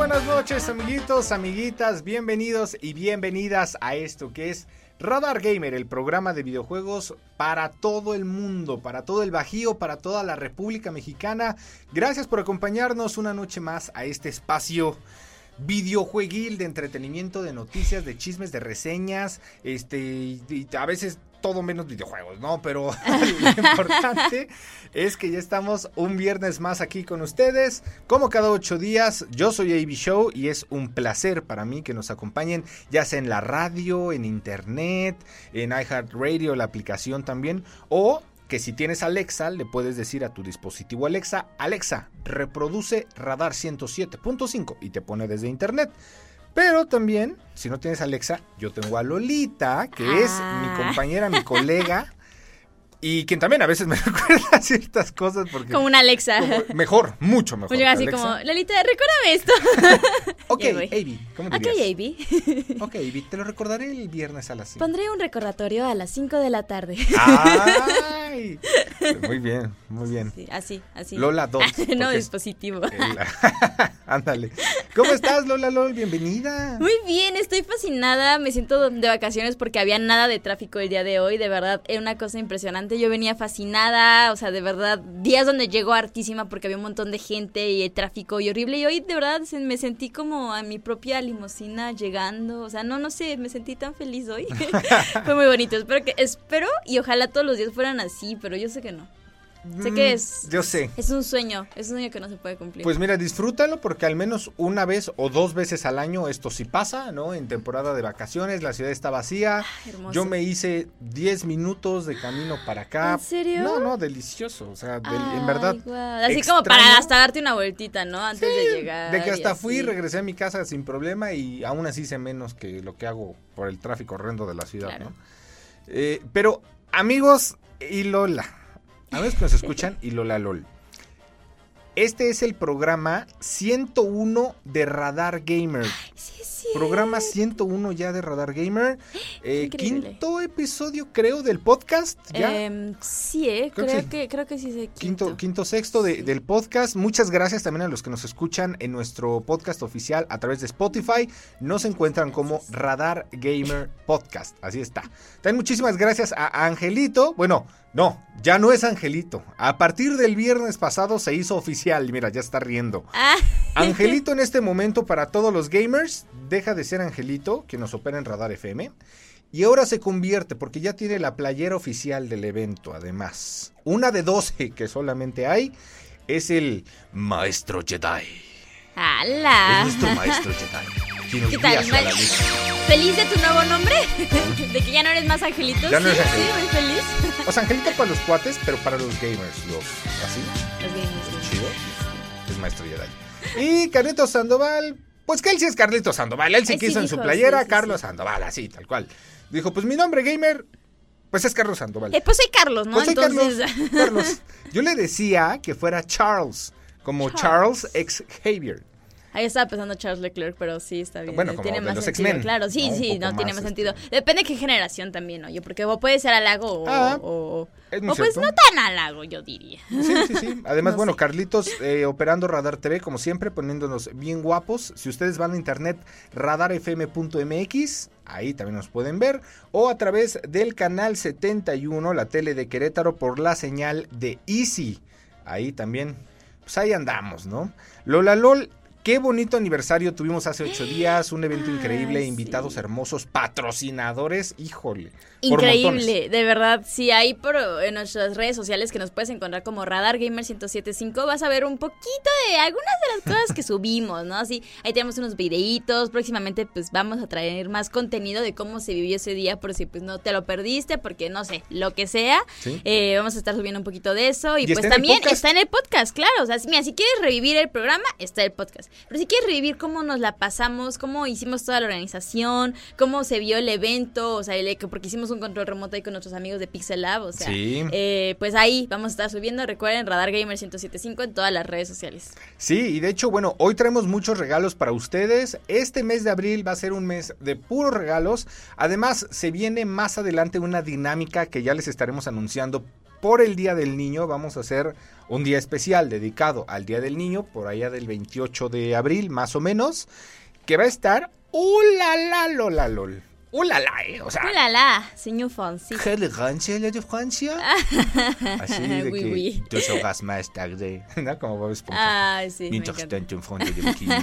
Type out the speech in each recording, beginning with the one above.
Buenas noches, amiguitos, amiguitas. Bienvenidos y bienvenidas a esto que es Radar Gamer, el programa de videojuegos para todo el mundo, para todo el Bajío, para toda la República Mexicana. Gracias por acompañarnos una noche más a este espacio videojueguil de entretenimiento, de noticias, de chismes, de reseñas, este, y a veces todo menos videojuegos, ¿no? Pero lo importante es que ya estamos un viernes más aquí con ustedes. Como cada ocho días, yo soy AB Show y es un placer para mí que nos acompañen, ya sea en la radio, en internet, en iHeartRadio, la aplicación también, o que si tienes Alexa, le puedes decir a tu dispositivo Alexa, Alexa, reproduce Radar 107.5 y te pone desde internet. Pero también, si no tienes Alexa, yo tengo a Lolita, que ah. es mi compañera, mi colega, y quien también a veces me recuerda ciertas cosas porque... Como una Alexa. mejor, mucho mejor. Yo así como, Lolita, recuérdame esto. ok, Avi, ¿cómo dirías? Ok, Avi. ok, Avi, te lo recordaré el viernes a las 5. Pondré un recordatorio a las 5 de la tarde. ¡Ay! Muy bien, muy bien. Sí, así, así. Lola 2. no, dispositivo. Ándale. ¿Cómo estás, Lola LOL? Bienvenida. Muy bien, estoy fascinada. Me siento de vacaciones porque había nada de tráfico el día de hoy. De verdad, era una cosa impresionante yo venía fascinada, o sea, de verdad, días donde llegó hartísima porque había un montón de gente y el tráfico y horrible. Y hoy de verdad me sentí como a mi propia limusina llegando, o sea, no, no sé, me sentí tan feliz hoy. Fue muy bonito, espero que, espero y ojalá todos los días fueran así, pero yo sé que no. Sé que mm, es. Yo sé. Es un sueño, es un sueño que no se puede cumplir. Pues mira, disfrútalo porque al menos una vez o dos veces al año esto sí pasa, ¿no? En temporada de vacaciones, la ciudad está vacía. Ah, yo me hice 10 minutos de camino para acá. ¿En serio? No, no, delicioso. O sea, en verdad. Así como para hasta darte una vueltita, ¿no? Antes de llegar. De que hasta fui regresé a mi casa sin problema y aún así hice menos que lo que hago por el tráfico horrendo de la ciudad, ¿no? Eh, pero, amigos y Lola a ver que nos escuchan y Lola LOL. Este es el programa 101 de Radar Gamer. Sí, Programa 101 ya de Radar Gamer. Eh, quinto episodio, creo, del podcast. ¿ya? Em, sí, eh, creo, que, creo que sí. Quinto. quinto, quinto sexto del podcast. Muchas gracias también a los que nos escuchan en nuestro podcast oficial a través de Spotify. Nos encuentran como Radar Gamer Podcast. Así está. También muchísimas gracias a Angelito. Bueno, no, ya no es Angelito. A partir del viernes pasado se hizo oficial. Mira, ya está riendo. Ah. Angelito en este momento para todos los gamers deja de ser Angelito, que nos opera en Radar FM, y ahora se convierte, porque ya tiene la playera oficial del evento, además. Una de 12 que solamente hay es el Maestro Jedi. ¡Hala! Es nuestro Maestro Jedi. ¿Qué tal? ¿Feliz de tu nuevo nombre? ¿De que ya no eres más Angelito? Ya no eres Angelito. Sí, muy feliz. O sea, Angelito para los cuates, pero para los gamers, los así. Los gamers. Chido. Es Maestro Jedi. Y Carlitos Sandoval, pues que él sí es Carlitos Sandoval. Él sí quiso en su playera Carlos Sandoval, así, tal cual. Dijo, pues mi nombre gamer, pues es Carlos Sandoval. Eh, pues soy Carlos, ¿no? Pues soy Carlos, Yo le decía que fuera Charles, como Charles, X Xavier. Ahí estaba pensando Charles Leclerc, pero sí está bien. Bueno, como tiene más los sentido. Claro, sí, sí, no tiene más sentido. Depende de qué generación también, ¿no? Yo, porque puede ser halago o, ah, o, pues no tan halago, yo diría. Sí, sí, sí. Además, bueno, Carlitos eh, operando Radar TV, como siempre, poniéndonos bien guapos. Si ustedes van a internet, radarfm.mx, ahí también nos pueden ver. O a través del canal 71, la tele de Querétaro, por la señal de Easy. Ahí también, pues ahí andamos, ¿no? Lola LOL Qué bonito aniversario tuvimos hace ocho días, un evento Ay, increíble, sí. invitados hermosos, patrocinadores, híjole. Increíble, de verdad. Si hay por en nuestras redes sociales que nos puedes encontrar como Radar Gamer 1075, vas a ver un poquito de algunas de las cosas que subimos, ¿no? Así, ahí tenemos unos videitos. Próximamente, pues vamos a traer más contenido de cómo se vivió ese día, por si pues no te lo perdiste, porque no sé, lo que sea. Sí. Eh, vamos a estar subiendo un poquito de eso. Y, Y pues también está en el podcast, claro. O sea, mira, si quieres revivir el programa, está el podcast. Pero si quieres revivir cómo nos la pasamos, cómo hicimos toda la organización, cómo se vio el evento, o sea, el, porque hicimos un control remoto ahí con nuestros amigos de Pixel Lab, o sea, Sí. eh, pues ahí vamos a estar subiendo. Recuerden, Radar Gamer 1075 en todas las redes sociales. Sí, y de hecho, bueno, hoy traemos muchos regalos para ustedes. Este mes de abril va a ser un mes de puros regalos. Además, se viene más adelante una dinámica que ya les estaremos anunciando por el Día del Niño. Vamos a hacer un día especial dedicado al Día del Niño, por allá del 28 de abril, más o menos, que va a estar... ¡Uh, la, la, lo, la, lol! ¡Uh, eh! O sea... ¡Hola, señor Fonsi! ¡Qué elegancia la de Francia! Así de Oui, que oui. dos horas más tarde, ¿no? Como Bob Esponja. Ay, sí, Mientras tanto en frente de bikini.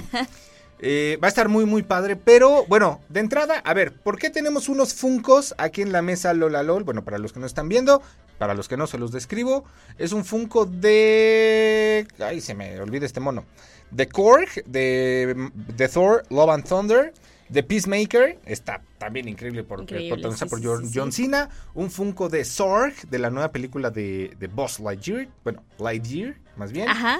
Eh, va a estar muy muy padre, pero bueno, de entrada, a ver, ¿por qué tenemos unos Funcos aquí en la mesa Lola LOL? Bueno, para los que no están viendo, para los que no se los describo, es un Funko de... Ay, se me olvida este mono. De Korg, de, de Thor, Love and Thunder, de Peacemaker, está también increíble porque Increíble, protagonizada sí, por John, sí, sí. John Cena, un Funko de Zorg, de la nueva película de, de Boss Lightyear, bueno, Lightyear, más bien. Ajá,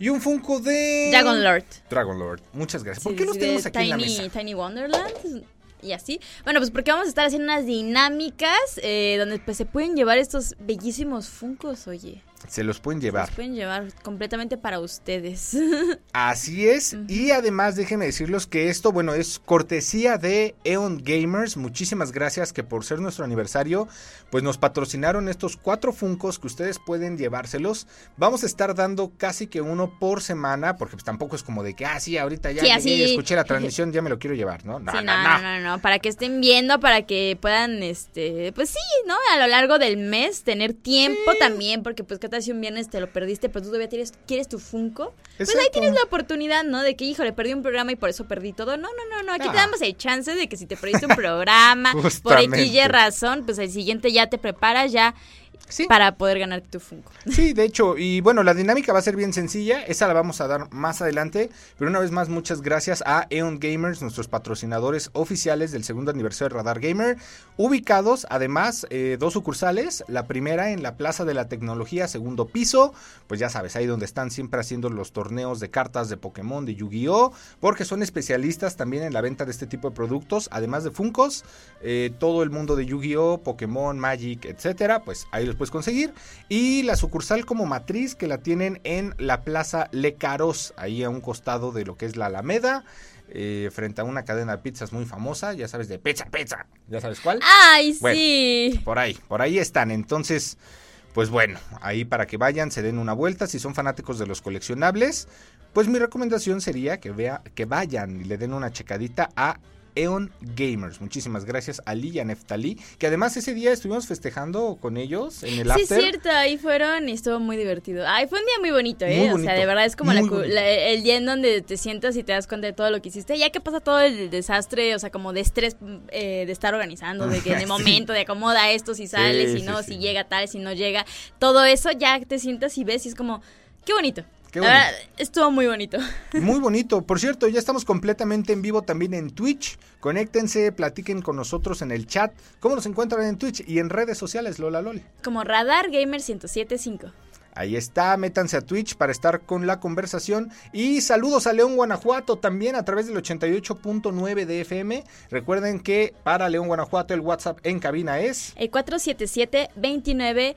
Y un Funko de. Dragon Lord. Dragon Lord. Muchas gracias. ¿Por Sí, qué los tenemos aquí en la Tiny, mesa? Tiny Wonderland y así. Bueno, pues porque vamos a estar haciendo unas dinámicas eh, donde pues se pueden llevar estos bellísimos funcos, oye. Se los pueden Se llevar. Los pueden llevar completamente para ustedes. Así es. Y además, déjenme decirles que esto, bueno, es cortesía de Eon Gamers. Muchísimas gracias que por ser nuestro aniversario, pues nos patrocinaron estos cuatro Funcos que ustedes pueden llevárselos. Vamos a estar dando casi que uno por semana, porque pues tampoco es como de que, ah, sí, ahorita ya Sí, así- escuché la transmisión, ya me lo quiero llevar, ¿no? No, sí, no, no, no. no, no, para que estén viendo, para que puedan, este, pues sí, ¿no? A lo largo del mes tener tiempo también, porque pues qué tal si un viernes te lo perdiste, pero tú todavía tienes, quieres tu Funko. Pues ahí tienes la oportunidad, ¿no? De que, híjole, perdí un programa y por eso perdí todo. No, no, no, no, aquí Ah. te damos el chance de que si te perdiste un programa, por. X razón, pues el siguiente ya te preparas ya Sí. para poder ganar tu Funko. Sí, de hecho, y bueno, la dinámica va a ser bien sencilla, esa la vamos a dar más adelante, pero una vez más muchas gracias a Eon Gamers, nuestros patrocinadores oficiales del segundo aniversario de Radar Gamer, ubicados además eh, dos sucursales, la primera en la Plaza de la Tecnología, segundo piso, pues ya sabes, ahí donde están siempre haciendo los torneos de cartas de Pokémon, de Yu-Gi-Oh, porque son especialistas también en la venta de este tipo de productos, además de Funcos, eh, todo el mundo de Yu-Gi-Oh, Pokémon, Magic, etcétera, pues ahí los puedes conseguir. Y la sucursal como matriz que la tienen en la Plaza Lecaros, ahí a un costado de lo que es la Alameda, eh, frente a una cadena de pizzas muy famosa, ya sabes, de pizza, pizza, ya sabes cuál. ¡Ay, Bueno. sí! Por ahí, por ahí están. Entonces, pues bueno, ahí para que vayan, se den una vuelta. Si son fanáticos de los coleccionables, pues mi recomendación sería que vea, que vayan y le den una checadita a Eon Gamers. Muchísimas gracias a Lee y a Neftali, que además ese día estuvimos festejando con ellos en el Sí, es after. cierto, ahí fueron y estuvo muy divertido. Ay, fue un día muy bonito, ¿eh? Muy O sea, de verdad es como la la- el día en donde te sientas y te das cuenta de todo lo que hiciste. Ya que pasa todo el desastre, o sea, como de estrés eh, de estar organizando, de que en el Sí. momento de acomoda esto, si sale, Sí, si no, sí, si sí. llega tal, si no llega. Todo eso ya te sientas y ves y es como, qué bonito. Qué bonito. estuvo muy bonito. Muy bonito. Por cierto, ya estamos completamente en vivo también en Twitch. Conéctense, platiquen con nosotros en el chat. ¿Cómo nos encuentran en Twitch y en redes sociales, Lola Lol? Como Radar Gamer 1075. Ahí está, métanse a Twitch para estar con la conversación. Y saludos a León, Guanajuato también a través del 88.9 de FM. Recuerden que para León, Guanajuato el WhatsApp en cabina es... El 477 29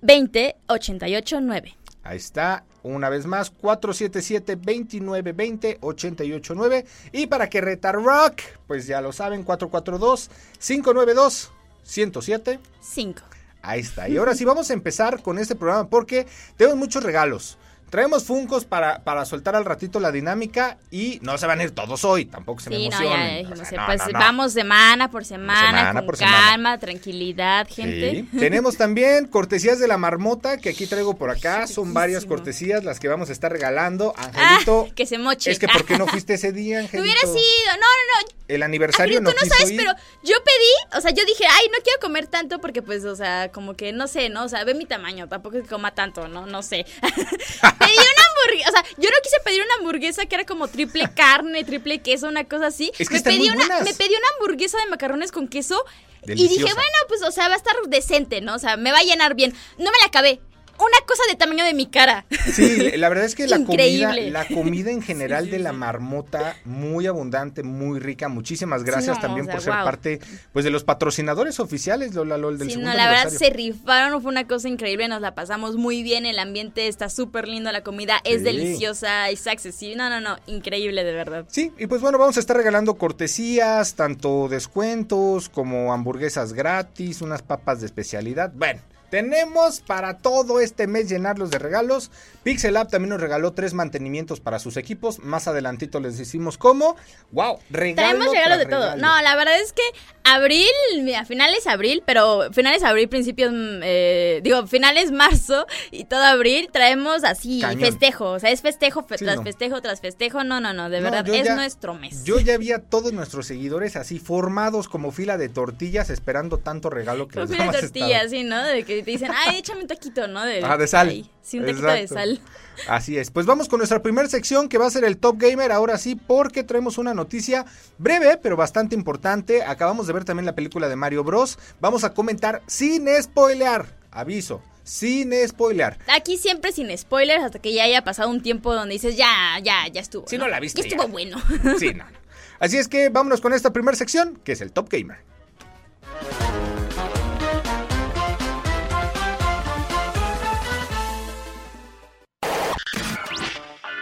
20 88 9. Ahí está, una vez más, 477-2920-889. Y para que reta rock, pues ya lo saben, 442-592-107. 5. Ahí está. Y ahora sí vamos a empezar con este programa porque tenemos muchos regalos. Traemos Funcos para, para soltar al ratito la dinámica y no se van a ir todos hoy, tampoco se me Sí, no, ya O sea, no, pues no, vamos semana por semana, Semana con por semana. calma, tranquilidad, gente. Sí. Tenemos también cortesías de la marmota que aquí traigo por acá. Son varias cortesías las que vamos a estar regalando. Ah, Angelito, que se moche. es que ¿por qué no fuiste ese día, Angelito? Hubiera sido, no, no, no. El aniversario Angelito, no tú no quiso sabes, ir. pero yo pedí, o sea, yo dije, ay, no quiero comer tanto porque, pues, o sea, como que, no sé, ¿no? O sea, ve mi tamaño, tampoco es que coma tanto, ¿no? No sé. pedí una hamburguesa, o sea, yo no quise pedir una hamburguesa que era como triple carne, triple queso, una cosa así. Es que me pedí una, me pedí una hamburguesa de macarrones con queso y dije, bueno, pues, o sea, va a estar decente, ¿no? O sea, me va a llenar bien. No me la acabé. Una cosa de tamaño de mi cara. Sí, la verdad es que la comida, la comida en general Sí, sí, de la marmota, muy abundante, muy rica. Muchísimas gracias no, también o sea, por ser wow. parte pues de los patrocinadores oficiales, Lola LOL, del Sí, segundo no, la verdad se rifaron, fue una cosa increíble, nos la pasamos muy bien, el ambiente está súper lindo, la comida es Sí. deliciosa, es accesible, no, no, no, increíble de verdad. Sí, y pues bueno, vamos a estar regalando cortesías, tanto descuentos como hamburguesas gratis, unas papas de especialidad. Bueno, tenemos para todo este mes llenarlos de regalos. Pixel App también nos regaló tres mantenimientos para sus equipos. Más adelantito les decimos cómo. ¡Wow! Regalo Traemos regalos de todo. No, la verdad es que abril, mira, finales abril, pero finales abril, principios, mm, eh, digo, finales marzo y todo abril traemos así Cañón. festejo. O sea, es festejo fe- Sí, tras no. festejo tras festejo. No, no, no, de No, verdad, es ya- nuestro mes. Yo ya vi a todos nuestros seguidores así formados como fila de tortillas esperando tanto regalo que Con les una hemos tortilla, estado- así, ¿no? De que te dicen, ay, échame un taquito, ¿no? De, Ah, de sal. ay, sí, un taquito de sal. Así es. Pues vamos con nuestra primera sección que va a ser el Top Gamer. Ahora sí, porque traemos una noticia breve, pero bastante importante. Acabamos de ver también la película de Mario Bros. Vamos a comentar sin spoilear. Aviso, sin spoilear. Aquí siempre sin spoilers hasta que ya haya pasado un tiempo donde dices, ya, ya, ya estuvo. Si no la viste, Ya estuvo ya. bueno. Sí, no, no. Así es que vámonos con esta primera sección, que es el Top Gamer.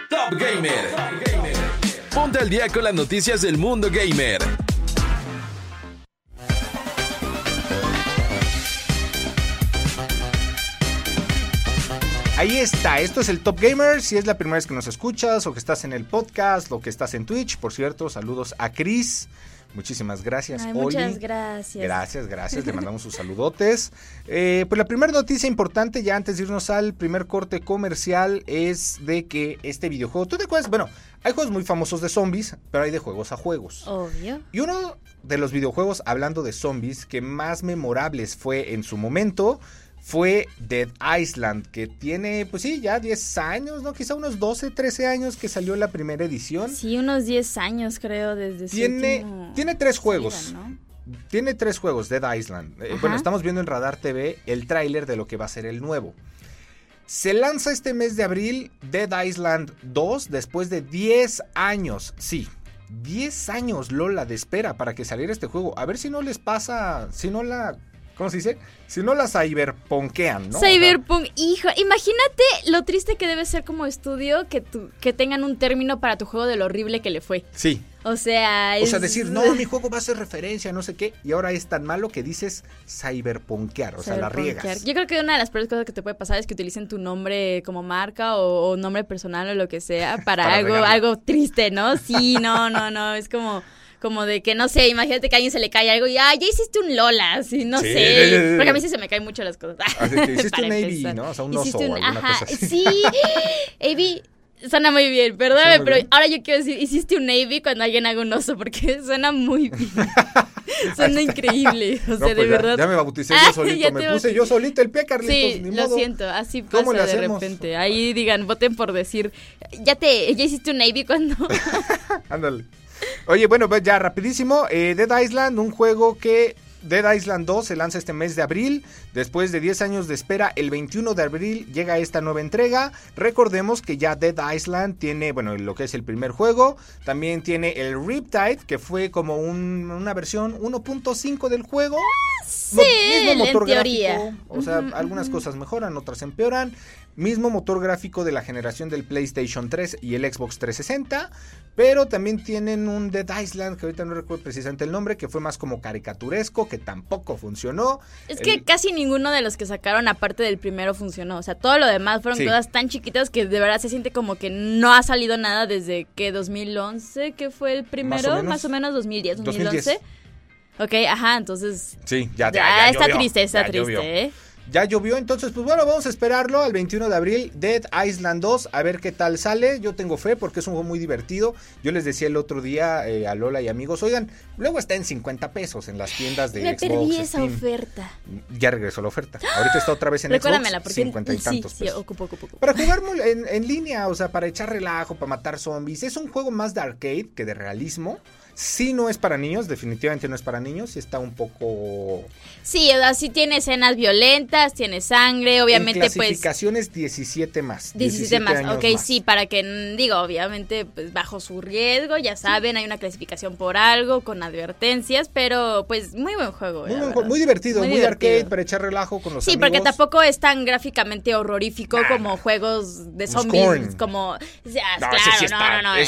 Top Gamer. Ponte al día con las noticias del mundo gamer. Ahí está, esto es el Top Gamer. Si es la primera vez que nos escuchas o que estás en el podcast o que estás en Twitch, por cierto, saludos a Chris. Muchísimas gracias, Ay, Oli. muchas gracias. Gracias, gracias. Le mandamos sus saludotes. Eh, pues la primera noticia importante, ya antes de irnos al primer corte comercial, es de que este videojuego. ¿Tú te acuerdas? Bueno, hay juegos muy famosos de zombies, pero hay de juegos a juegos. Obvio. Y uno de los videojuegos, hablando de zombies, que más memorables fue en su momento, fue Dead Island, que tiene, pues sí, ya 10 años, ¿no? Quizá unos 12, 13 años que salió la primera edición. Sí, unos 10 años creo desde su Tiene, último tiene tres juegos. ¿no? Tiene tres juegos, Dead Island. Eh, bueno, estamos viendo en Radar TV el tráiler de lo que va a ser el nuevo. Se lanza este mes de abril Dead Island 2 después de 10 años. Sí, 10 años Lola de espera para que saliera este juego. A ver si no les pasa, si no la... ¿Cómo se dice? Si no la cyberpunkean, ¿no? Cyberpunk, hijo, imagínate lo triste que debe ser como estudio que, tu- que tengan un término para tu juego de lo horrible que le fue. sí. O sea, O sea, es- decir, no, mi juego va a ser referencia, no sé qué. Y ahora es tan malo que dices cyberpunkear, o sea, la riegas. Yo creo que una de las peores cosas que te puede pasar es que utilicen tu nombre como marca o, o nombre personal o lo que sea para, Para algo, algo triste, ¿no? Sí, no, no, no. Es como, como de que, no sé, imagínate que a alguien se le cae algo y, ah, ya hiciste un Lola, así, no Sí. sé. Porque a mí sí se me caen mucho las cosas. Así que hiciste un AB. ¿no? O sea, un oso o alguna ajá, cosa así. Sí, AB. Suena muy bien, perdóname, muy pero bien. ahora yo quiero decir, hiciste un Navy cuando alguien haga un oso, porque suena muy bien. suena increíble, o No, sea, de pues ya- verdad. Ya, me bauticé Ah, yo solito, ya me puse yo solito el pie, Carlitos, Sí, ni lo siento, así ¿Cómo pasa de hacemos? repente. Ahí digan, voten por decir, ya te, ya hiciste un Navy cuando... Ándale. Oye, bueno, pues ya rapidísimo, eh, Dead Island, un juego que Dead Island 2 se lanza este mes de abril. Después de 10 años de espera, el 21 de abril llega esta nueva entrega. Recordemos que ya Dead Island tiene, bueno, lo que es el primer juego. También tiene el Riptide, que fue como un- una versión 1.5 del juego. Sí, Mo- en teoría. O sea, algunas cosas mejoran, otras empeoran. Mismo motor gráfico de la generación del PlayStation 3 y el Xbox 360, pero también tienen un Dead Island, que ahorita no recuerdo precisamente el nombre, que fue más como caricaturesco, que tampoco funcionó. Es que El- casi ninguno de los que sacaron aparte del primero funcionó. O sea, todo lo demás fueron Sí. cosas tan chiquitas que de verdad se siente como que no ha salido nada desde que 2011, que fue el primero, menos. más o menos 2010, 2010. 2011. Ok, ajá, entonces Sí, ya, ya, ya, ya está llovió, triste, está triste, llovió. ¿eh? Ya llovió, entonces pues bueno, vamos a esperarlo al 21 de abril, Dead Island 2, a ver qué tal sale. Yo tengo fe porque es un juego muy divertido. Yo les decía el otro día eh, a Lola y amigos, oigan, luego está en 50 pesos en las tiendas de Me Xbox, perdí esa Steam. oferta. Ya regresó la oferta. Ahorita está otra vez en Recuérdamela, Xbox, porque 50 y sí, tantos sí, pesos. ocupo, ocupo, ocupo. Para jugar en, en línea, o sea, para echar relajo, para matar zombies. Es un juego más de arcade que de realismo. Sí no es para niños, definitivamente no es para niños. Sí está un poco... Sí, o sea, sí tiene escenas violentas, tiene sangre, obviamente en pues... clasificaciones 17 más. 17 más, años ok, sí, para que, digo, obviamente, pues bajo su riesgo, ya saben, hay una clasificación por algo, con advertencias, pero pues muy buen juego. Muy, buen verdad. juego, muy divertido, muy, divertido. arcade para echar relajo con los Sí, amigos. porque tampoco es tan gráficamente horrorífico como juegos de zombies, como... o sea, No, claro, ese sí no, está- no, no, eh,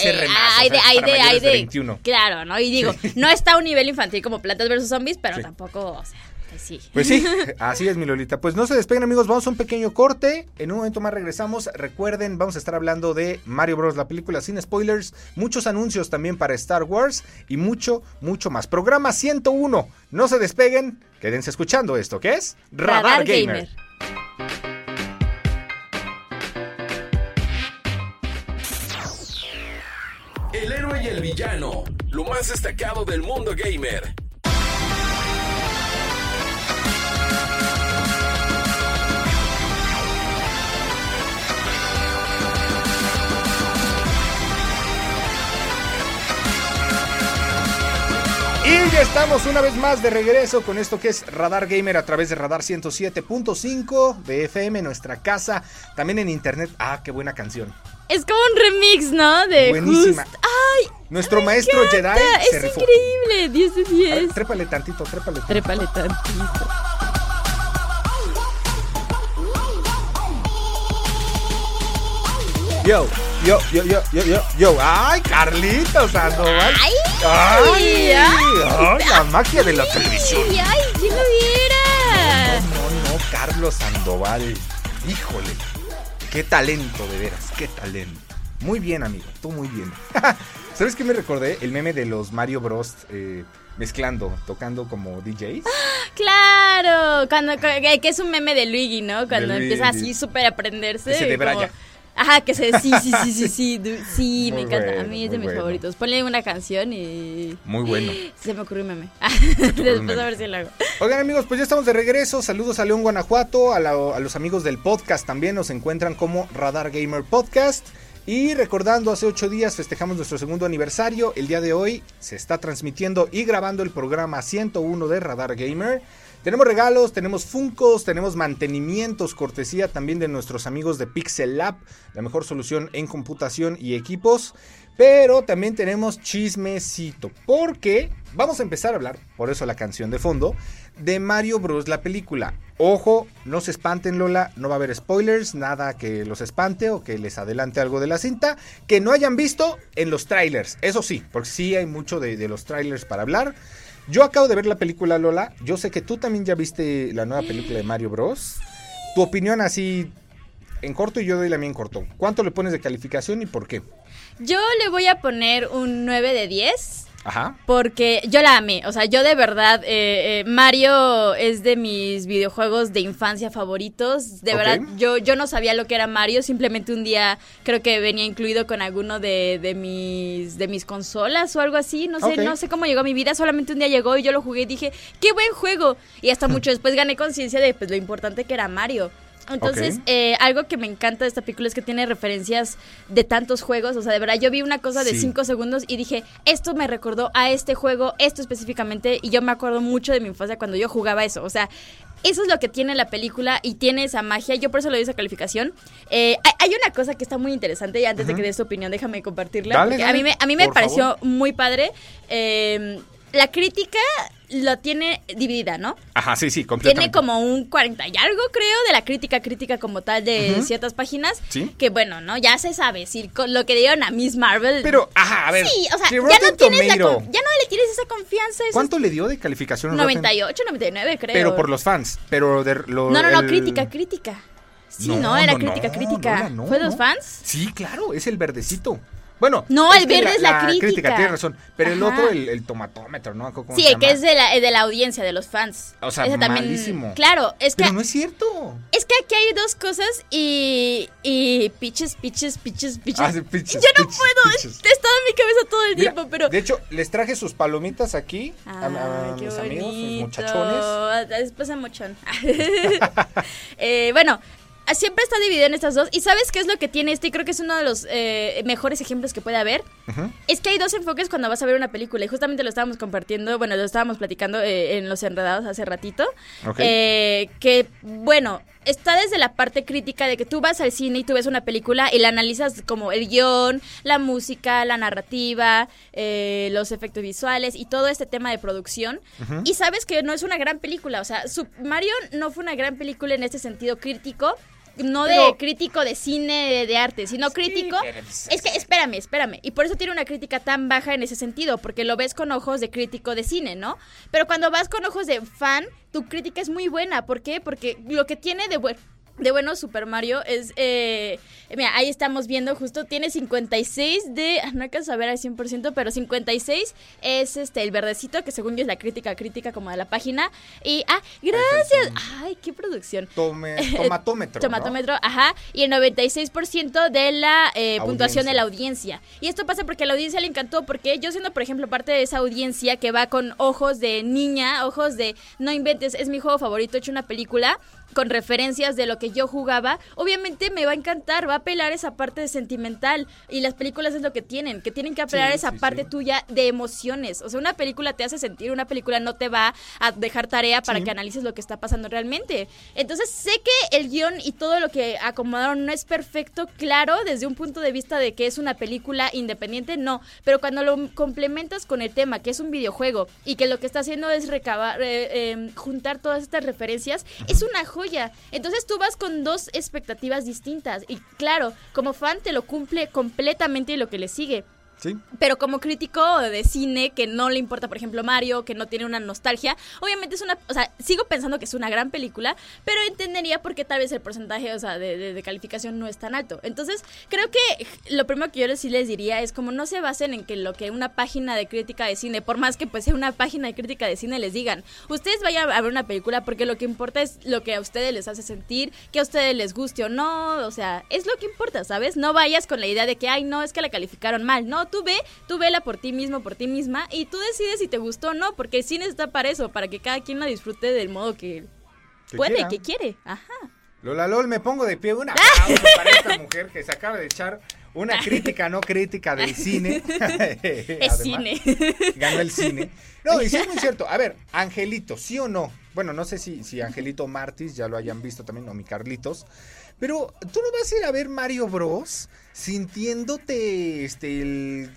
hay o de, hay de, hay de... 21. Claro, ¿no? Y digo, no está a un nivel infantil como Plantas vs. Zombies, pero Sí. tampoco, o sea, pues sí. Pues sí, así es mi Lolita. Pues no se despeguen amigos, vamos a un pequeño corte. En un momento más regresamos. Recuerden, vamos a estar hablando de Mario Bros. la película sin spoilers, muchos anuncios también para Star Wars y mucho, mucho más. Programa 101. No se despeguen, quédense escuchando esto, que es Radar, Gamer. El héroe y el villano, lo más destacado del mundo gamer. Y ya estamos una vez más de regreso con esto que es Radar Gamer a través de Radar 107.5 de FM, nuestra casa, también en internet. Ah, qué buena canción. Es como un remix, ¿no? De Buenísima. Just- ¡Ay! Nuestro maestro Jedi encanta, se Es increíble, 10 de A ver, 10. trépale tantito, trépale. tantito. Trépale tantito. Yo, yo, yo, yo, yo, yo, yo. ¡Ay, Carlitos Sandoval! ¡Ay! ¡Ay! ay. ay, la magia de la televisión! ¡Ay, ay! ¿Quién lo viera? No, no, Carlos Sandoval. Híjole. Qué talento, de veras, qué talento. Muy bien, amigo, tú muy bien. ¿Sabes qué me recordé? El meme de los Mario Bros. eh, mezclando, tocando como DJs. Claro, cuando que es un meme de Luigi, ¿no? Cuando De empieza Luigi. así súper a aprenderse. Ese de como- Braya. Ajá, que se sí, sí, sí, sí, sí, du- sí, Muy me encanta. bueno, a mí es de mis bueno. favoritos. Ponle una canción y Muy bueno. se me ocurrió un meme. un Después meme. a ver si lo hago. Oigan amigos, pues ya estamos de regreso. Saludos a León Guanajuato, a, la- a los amigos del podcast también nos encuentran como Radar Gamer Podcast. Y recordando, hace ocho días festejamos nuestro segundo aniversario. El día de hoy se está transmitiendo y grabando el programa 101 de Radar Gamer. Tenemos regalos, tenemos funcos, tenemos mantenimientos, cortesía también de nuestros amigos de Pixel Lab, la mejor solución en computación y equipos. Pero también tenemos chismecito, porque vamos a empezar a hablar, por eso la canción de fondo, de Mario Bros. la película. Ojo, no se espanten Lola, no va a haber spoilers, nada que los espante o que les adelante algo de la cinta, que no hayan visto en los trailers, eso sí, porque sí hay mucho de, de los trailers para hablar. Yo acabo de ver la película Lola, yo sé que tú también ya viste la nueva película de Mario Bros. Tu opinión así en corto y yo doy la mía en corto. ¿Cuánto le pones de calificación y por qué? Yo le voy a poner un 9 de 10. Ajá. Porque yo la amé, o sea, yo de verdad, eh, eh, Mario es de mis videojuegos de infancia favoritos, de verdad, yo, yo no sabía lo que era Mario, simplemente un día creo que venía incluido con alguno de, de mis, de mis consolas o algo así, no sé, no sé cómo llegó a mi vida, solamente un día llegó y yo lo jugué y dije, qué buen juego, y hasta mucho después gané conciencia de pues, lo importante que era Mario. Entonces, eh, algo que me encanta de esta película es que tiene referencias de tantos juegos. O sea, de verdad, yo vi una cosa de Sí. 5 segundos y dije, esto me recordó a este juego, esto específicamente. Y yo me acuerdo mucho de mi infancia cuando yo jugaba eso. O sea, eso es lo que tiene la película y tiene esa magia. Yo por eso le doy esa calificación. Eh, hay, una cosa que está muy interesante y antes de que des tu opinión, déjame compartirla. Dale, porque dale, a mí me, a mí me pareció favor. muy padre. Eh, la crítica lo tiene dividida, ¿no? Ajá, sí, sí, completamente. Tiene como un 40 y algo, creo, de la crítica crítica como tal de ciertas páginas. Sí. Que bueno, ¿no? Ya se sabe, si con lo que dieron a Miss Marvel. Pero, ajá, a ver. sí, o sea, ya no, tienes la ya no le tienes esa confianza. ¿Cuánto le dio de calificación? es a Rotten? 98, 99, creo. Pero por los fans. Pero de lo- No, no, no, el- crítica, crítica. Sí, no, era crítica, crítica. no, ¿Fue no. los fans? Sí, claro, es el verdecito. Bueno, No, el verde es la crítica. tienes razón. Pero el otro, el, el tomatómetro, ¿no? ¿Cómo Sí, que es de la, de la audiencia, de los fans. O sea, Ese malísimo. Claro, es que Pero no es cierto. Es que aquí hay dos cosas y. y pitches, pitches, pitches, pitches. Ah, sí, Yo no puedo, pitches. he estado en mi cabeza todo el Mira, tiempo, pero. De hecho, les traje sus palomitas aquí a, mis amigos, mis muchachones. Después a mochón. Eh, bueno, siempre está dividido en estas dos. ¿Y sabes qué es lo que tiene este? Y creo que es uno de los eh, mejores ejemplos que puede haber. Es que hay dos enfoques cuando vas a ver una película. Y justamente lo estábamos compartiendo, bueno, lo estábamos platicando eh, en Los Enredados hace ratito. Ok. Eh, que, bueno, está desde la parte crítica de que tú vas al cine y tú ves una película y la analizas como el guion, la música, la narrativa, eh, los efectos visuales y todo este tema de producción. Y sabes que no es una gran película. O sea, Mario no fue una gran película en este sentido crítico. No de crítico de cine, de, de arte, sino crítico. Es que, espérame, espérame. Y por eso tiene una crítica tan baja en ese sentido, porque lo ves con ojos de crítico de cine, ¿no? Pero cuando vas con ojos de fan, tu crítica es muy buena. ¿Por qué? Porque lo que tiene de bueno. De bueno Super Mario es, eh, mira, ahí estamos viendo justo, tiene 56 de, ah, no alcanzo a ver al 100%, pero 56 es este el verdecito, que según yo es la crítica crítica como de la página. Y, ah, gracias, ay, qué producción. Tome, tomatómetro. ¿no? Tomatómetro, ajá. Y el 96% de la eh, puntuación de la audiencia. Y esto pasa porque a la audiencia le encantó, porque yo siendo, por ejemplo, parte de esa audiencia que va con ojos de niña, ojos de no inventes, es mi juego favorito, he hecho una película con referencias de lo que yo jugaba, obviamente me va a encantar, va a apelar esa parte de sentimental y las películas es lo que tienen, que tienen que apelar Sí, esa sí, parte sí. tuya de emociones. O sea, una película te hace sentir, una película no te va a dejar tarea para que analices lo que está pasando realmente. Entonces, sé que el guion y todo lo que acomodaron no es perfecto, claro, desde un punto de vista de que es una película independiente, no. Pero cuando lo complementas con el tema, que es un videojuego, y que lo que está haciendo es recabar, eh, eh, juntar todas estas referencias, es una joya. Entonces tú vas con dos expectativas distintas. Y claro, como fan te lo cumple completamente lo que le sigue. Pero como crítico de cine que no le importa, por ejemplo, Mario, que no tiene una nostalgia, obviamente es una, o sea, sigo pensando que es una gran película, pero entendería por qué tal vez el porcentaje, o sea, de, calificación no es tan alto. Entonces, creo que lo primero que yo sí les diría es como no se basen en que lo que una página de crítica de cine, por más que pues sea una página de crítica de cine, les digan, ustedes vayan a ver una película porque lo que importa es lo que a ustedes les hace sentir, que a ustedes les guste o no, o sea, es lo que importa, ¿sabes? No vayas con la idea de que, ay, no, es que la calificaron mal. No, tú ve, tú vela por ti mismo, por ti misma, y tú decides si te gustó o no, porque el cine está para eso, para que cada quien la disfrute del modo que Que puede, quiera. que quiere. Ajá. Lola Lol, me pongo de pie. Un aplauso para esta mujer que se acaba de echar una crítica no crítica del cine. Es Además, cine. Ganó el cine. No, y sí es muy cierto. A ver, Angelito, ¿sí o no? Bueno, no sé si, si Angelito Martis ya lo hayan visto también, o mi Carlitos. Pero tú no vas a ir a ver Mario Bros. Sintiéndote este el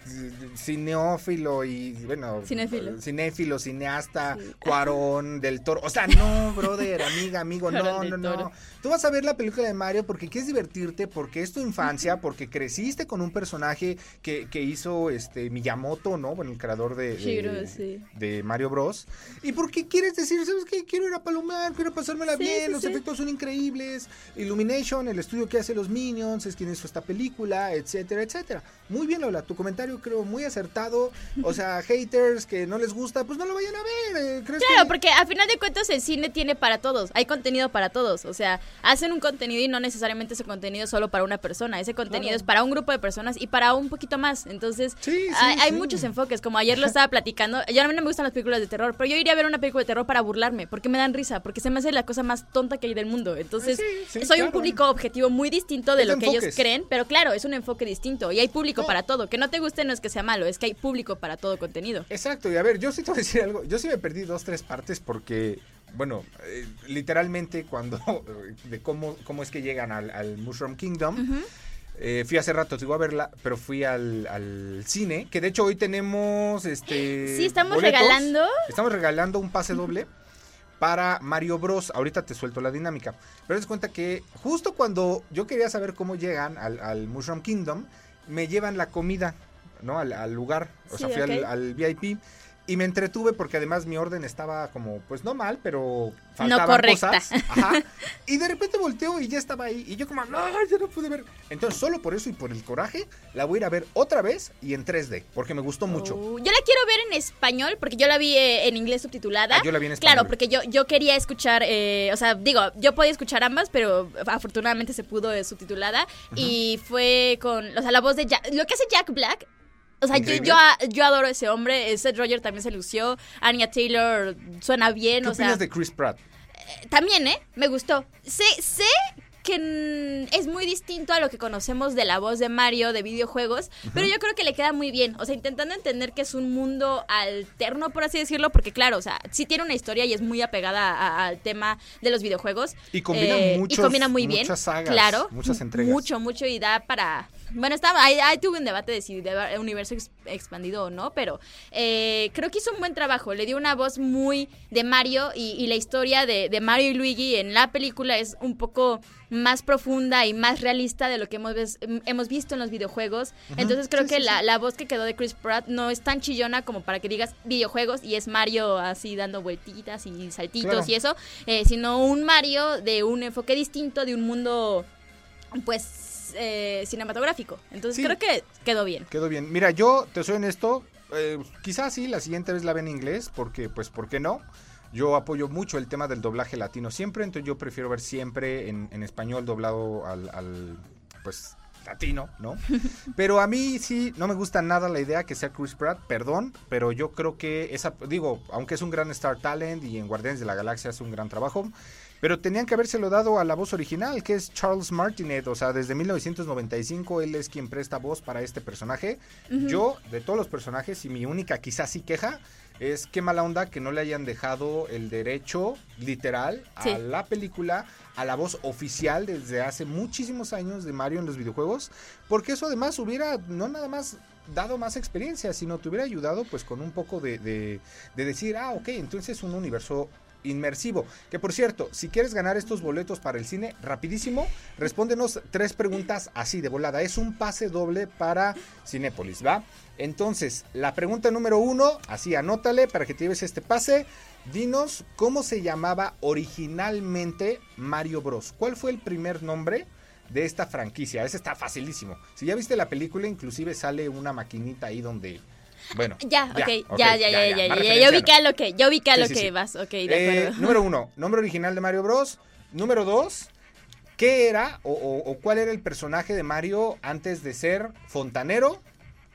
cineófilo y bueno Cinéfilo. cinéfilo, cineasta, Sí. Cuarón, del Toro. O sea, no, brother, amiga, amigo, no, no, no. Toro. Tú vas a ver la película de Mario porque quieres divertirte, porque es tu infancia, porque creciste con un personaje que, que hizo este Miyamoto, ¿no? Bueno, el creador de, de- Shigeru, sí. de Mario Bros. Y porque quieres decir, ¿sabes qué? Quiero ir a palomar, quiero pasármela Sí, bien, los efectos son increíbles. Illumination, el estudio que hace los Minions, es quien hizo esta película, etcétera, etcétera. Muy bien, Lola, tu comentario creo muy acertado. O sea, haters que no les gusta, pues no lo vayan a ver. eh, ¿crees Claro, que- porque al final de cuentas el cine tiene para todos, hay contenido para todos, o sea, hacen un contenido y no necesariamente ese contenido es solo para una persona, ese contenido Claro. es para un grupo de personas y para un poquito más, entonces Sí, sí, hay, muchos enfoques, como ayer lo estaba platicando, yo a mí no me gustan las películas de terror, pero yo iría a ver una película de terror para burlarme, porque me dan risa, porque se me hace la cosa más tonta que hay del mundo, entonces sí, soy un público objetivo muy distinto de Es lo que ellos creen, pero claro, es un enfoque distinto y hay público No. para todo, que no te guste no es que sea malo, es que hay público para todo contenido. Exacto, y a ver, yo sí te voy a decir algo. Yo sí me perdí dos, tres partes porque, bueno, eh, literalmente cuando, de cómo, cómo es que llegan al, al Mushroom Kingdom, Eh, fui hace rato, te digo a verla, pero fui al, al cine, que de hecho hoy tenemos este Sí, estamos boletos. regalando. Estamos regalando un pase doble para Mario Bros. Ahorita te suelto la dinámica. Pero es cuenta que justo cuando yo quería saber cómo llegan al, al Mushroom Kingdom, me llevan la comida, ¿no? Al, al lugar. O sea, fui al, VIP. Y me entretuve porque además mi orden estaba como, pues no mal, pero faltaban correcta. cosas. Ajá. Y de repente volteo y ya estaba ahí. Y yo como, no, ya no pude ver. Entonces solo por eso y por el coraje, la voy a ir a ver otra vez y en 3D, porque me gustó mucho. Oh, yo la quiero ver en español porque yo la vi eh, en inglés subtitulada. Ah, yo la vi en español. Claro, porque yo, yo quería escuchar, eh, o sea, digo, yo podía escuchar ambas, pero afortunadamente se pudo eh, subtitulada. Y fue con, o sea, la voz de Jack, lo que hace Jack Black. O sea, yo, yo, a- yo adoro ese hombre. eh, Seth Roger también se lució. Anya Taylor suena bien. ¿Qué o sea, opinas de Chris Pratt? también, ¿eh? Me gustó. Sé, sé que es muy distinto a lo que conocemos de la voz de Mario de videojuegos, pero yo creo que le queda muy bien. O sea, intentando entender que es un mundo alterno, por así decirlo, porque claro, o sea, sí tiene una historia y es muy apegada a- al tema de los videojuegos. Y combina Eh, muchos- y combina muy bien. muchas sagas, claro. muchas entregas. Mucho, mucho y da para... Bueno, estaba, ahí, ahí tuve un debate de si haber universo ex- expandido o no, pero eh, creo que hizo un buen trabajo. Le dio una voz muy de Mario y, y la historia de, de Mario y Luigi en la película es un poco más profunda y más realista de lo que hemos, ves- hemos visto en los videojuegos. Entonces creo Sí, que sí, la, sí. la voz que quedó de Chris Pratt no es tan chillona como para que digas videojuegos y es Mario así dando vueltitas y saltitos Claro. y eso, eh, sino un Mario de un enfoque distinto, de un mundo pues eh, cinematográfico. Entonces Sí. creo que quedó bien. Quedó bien. Mira, yo te soy honesto, eh, quizás sí, la siguiente vez la ve en inglés, porque, pues, ¿por qué no? Yo apoyo mucho el tema del doblaje latino siempre, entonces yo prefiero ver siempre en, en español doblado al, al, pues, latino, ¿no? Pero a mí sí, no me gusta nada la idea que sea Chris Pratt, perdón, pero yo creo que esa, digo, aunque es un gran Star Talent y en Guardianes de la Galaxia hace un gran trabajo, pero tenían que habérselo dado a la voz original, que es Charles Martinet. O sea, desde 1995 él es quien presta voz para este personaje. Yo, de todos los personajes, y mi única quizás sí queja, es qué mala onda que no le hayan dejado el derecho literal a Sí. la película, a la voz oficial desde hace muchísimos años de Mario en los videojuegos. Porque eso además hubiera no nada más dado más experiencia, sino te hubiera ayudado pues con un poco de, de, de decir, ah, ok, entonces es un universo inmersivo. Que por cierto, si quieres ganar estos boletos para el cine, rapidísimo, respóndenos tres preguntas así de volada. Es un pase doble para Cinépolis, ¿va? Entonces, la pregunta número uno, así anótale para que te lleves este pase. Dinos cómo se llamaba originalmente Mario Bros. ¿Cuál fue el primer nombre? de esta franquicia. Ese está facilísimo. Si ya viste la película, inclusive sale una maquinita ahí donde... Bueno. Ya, ok, ok, ya, ya, ya, ya, ya, ya, referencia yo vi no. que a lo que, yo vi que a Sí, lo que vas, ok, de Eh, acuerdo. número uno, nombre original de Mario Bros. Número dos, ¿qué era o, o- o cuál era el personaje de Mario antes de ser fontanero?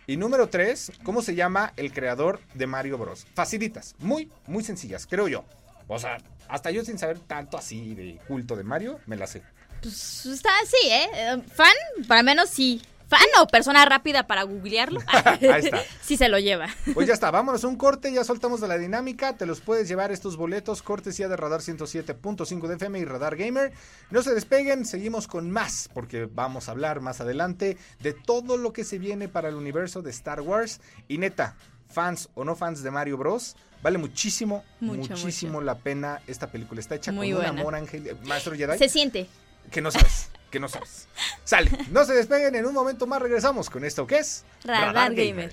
Y número tres, ¿cómo se llama el creador de Mario Bros? Facilitas, muy, muy sencillas, creo yo. O sea, hasta yo sin saber tanto así de culto de Mario, me la sé. Pues está así, ¿eh? Eh, Fan, para menos sí. Fan o persona rápida para googlearlo. Ahí está. sí se lo lleva. Pues ya está, vámonos a un corte, ya soltamos de la dinámica, te los puedes llevar estos boletos, cortesía de Radar 107.5 de FM y Radar Gamer. No se despeguen, seguimos con más, porque vamos a hablar más adelante de todo lo que se viene para el universo de Star Wars. Y neta, fans o no fans de Mario Bros. Vale muchísimo, Mucho, muchísimo la pena esta película. Está hecha Muy con un amor, Ángel, Maestro Jedi, Se siente. que no sabes, que no sabes. Sale, no se despeguen, en un momento más regresamos con esto que es Radar Gamer.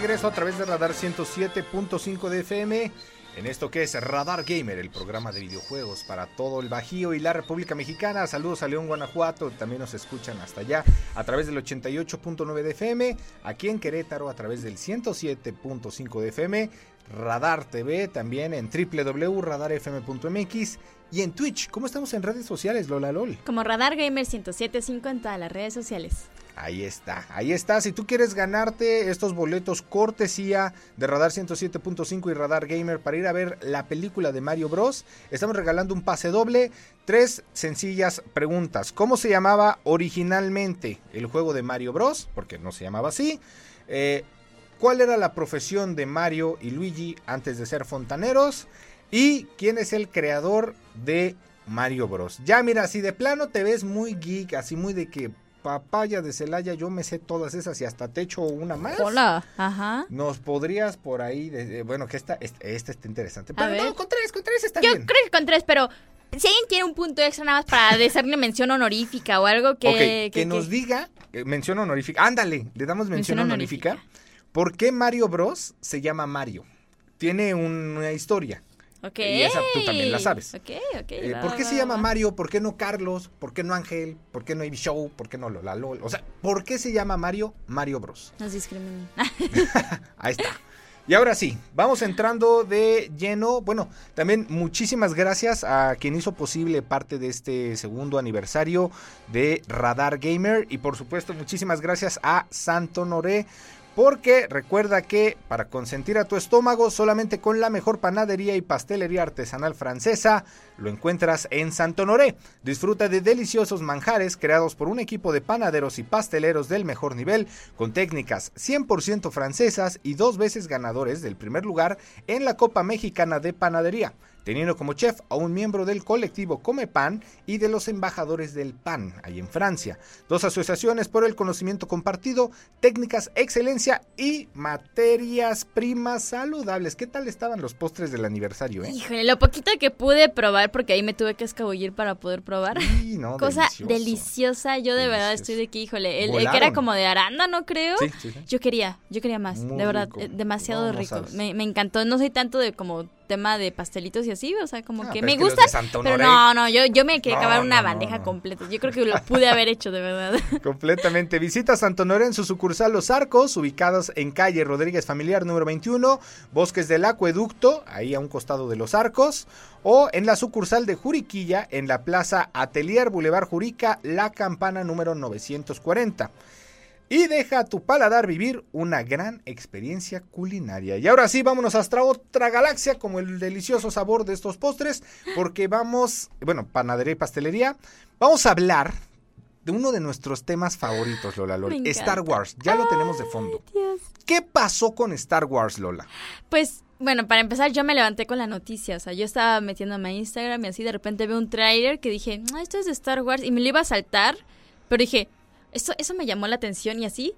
Regreso a través de Radar 107.5 de FM. En esto que es Radar Gamer, el programa de videojuegos para todo el Bajío y la República Mexicana. Saludos a León, Guanajuato. También nos escuchan hasta allá a través del 88.9 de FM. Aquí en Querétaro a través del 107.5 de FM. Radar TV, también en www.radarfm.mx y en Twitch. ¿Cómo estamos en redes sociales, Lola LOL? Como Radar Gamer 1075 en todas las redes sociales. Ahí está, ahí está. Si tú quieres ganarte estos boletos cortesía de Radar 107.5 y Radar Gamer para ir a ver la película de Mario Bros, estamos regalando un pase doble. Tres sencillas preguntas. ¿Cómo se llamaba originalmente el juego de Mario Bros? Porque no se llamaba así. Eh, ¿Cuál era la profesión de Mario y Luigi antes de ser fontaneros? ¿Y quién es el creador de Mario Bros? Ya mira, si de plano te ves muy geek, así muy de que papaya de Celaya, yo me sé todas esas y hasta te echo una más. Hola, ajá. Nos podrías por ahí, de, bueno, que esta, esta, esta está interesante. Pero no, con tres, con tres está Yo bien. creo que con tres, pero si alguien tiene un punto extra nada más para hacerle mención honorífica o algo que... que, que- nos diga, eh, mención honorífica, ándale, le damos mención, Mención honorífica. honorífica. ¿Por qué Mario Bros se llama Mario? Tiene un- una historia. Y esa tú también la sabes. Eh, va, ¿Por qué va, se llama. Mario? ¿Por qué no Carlos? ¿Por qué no Ángel? ¿Por qué no Ivy Show? ¿Por qué no Lola LOL? O sea, ¿por qué se llama Mario Mario Bros? Nos discriminan. Ahí está. Y ahora sí, vamos entrando de lleno. Bueno, también muchísimas gracias a quien hizo posible parte de este segundo aniversario de Radar Gamer. Y por supuesto, muchísimas gracias a Santo Noré. Porque recuerda que para consentir a tu estómago solamente con la mejor panadería y pastelería artesanal francesa lo encuentras en Santo Noré. Disfruta de deliciosos manjares creados por un equipo de panaderos y pasteleros del mejor nivel con técnicas 100% francesas y dos veces ganadores del primer lugar en la Copa Mexicana de Panadería teniendo como chef a un miembro del colectivo Come Pan y de los embajadores del pan, ahí en Francia. Dos asociaciones por el conocimiento compartido, técnicas, excelencia y materias primas saludables. ¿Qué tal estaban los postres del aniversario, eh? Híjole, lo poquito que pude probar, porque ahí me tuve que escabullir para poder probar. Sí, no, Cosa delicioso. deliciosa. Yo de verdad estoy de que, híjole, el, el que era como de arándano, creo. Sí, sí, sí. Yo quería, yo quería más, Muy de verdad, rico. eh, demasiado No, rico. me encantó. No soy tanto de como tema de pastelitos y así, o sea, como Ah, que me gusta. Pero no, no, yo, yo me quería No, acabar una no, bandeja no. completa. Yo creo que lo pude haber hecho, de verdad. Completamente. Visita Santo Honoré en su sucursal Los Arcos, ubicados en calle Rodríguez Familiar número 21, Bosques del Acueducto, ahí a un costado de Los Arcos, o en la sucursal de Juriquilla, en la plaza Atelier Boulevard Jurica, La Campana número 940. Y deja a tu paladar vivir una gran experiencia culinaria. Y ahora sí, vámonos hasta otra galaxia, como el delicioso sabor de estos postres, porque vamos, bueno, panadería y pastelería, vamos a hablar de uno de nuestros temas favoritos, Lola Lola, Star. Wars. Ya lo tenemos de fondo. Dios. ¿Qué pasó con Star Wars, Lola? Pues, bueno, para empezar, yo me levanté con la noticia. O sea, yo estaba metiéndome a Instagram y así de repente veo un tráiler que dije, ah, esto es de Star Wars. Y me lo iba a saltar, pero dije, eso, eso me llamó la atención y así.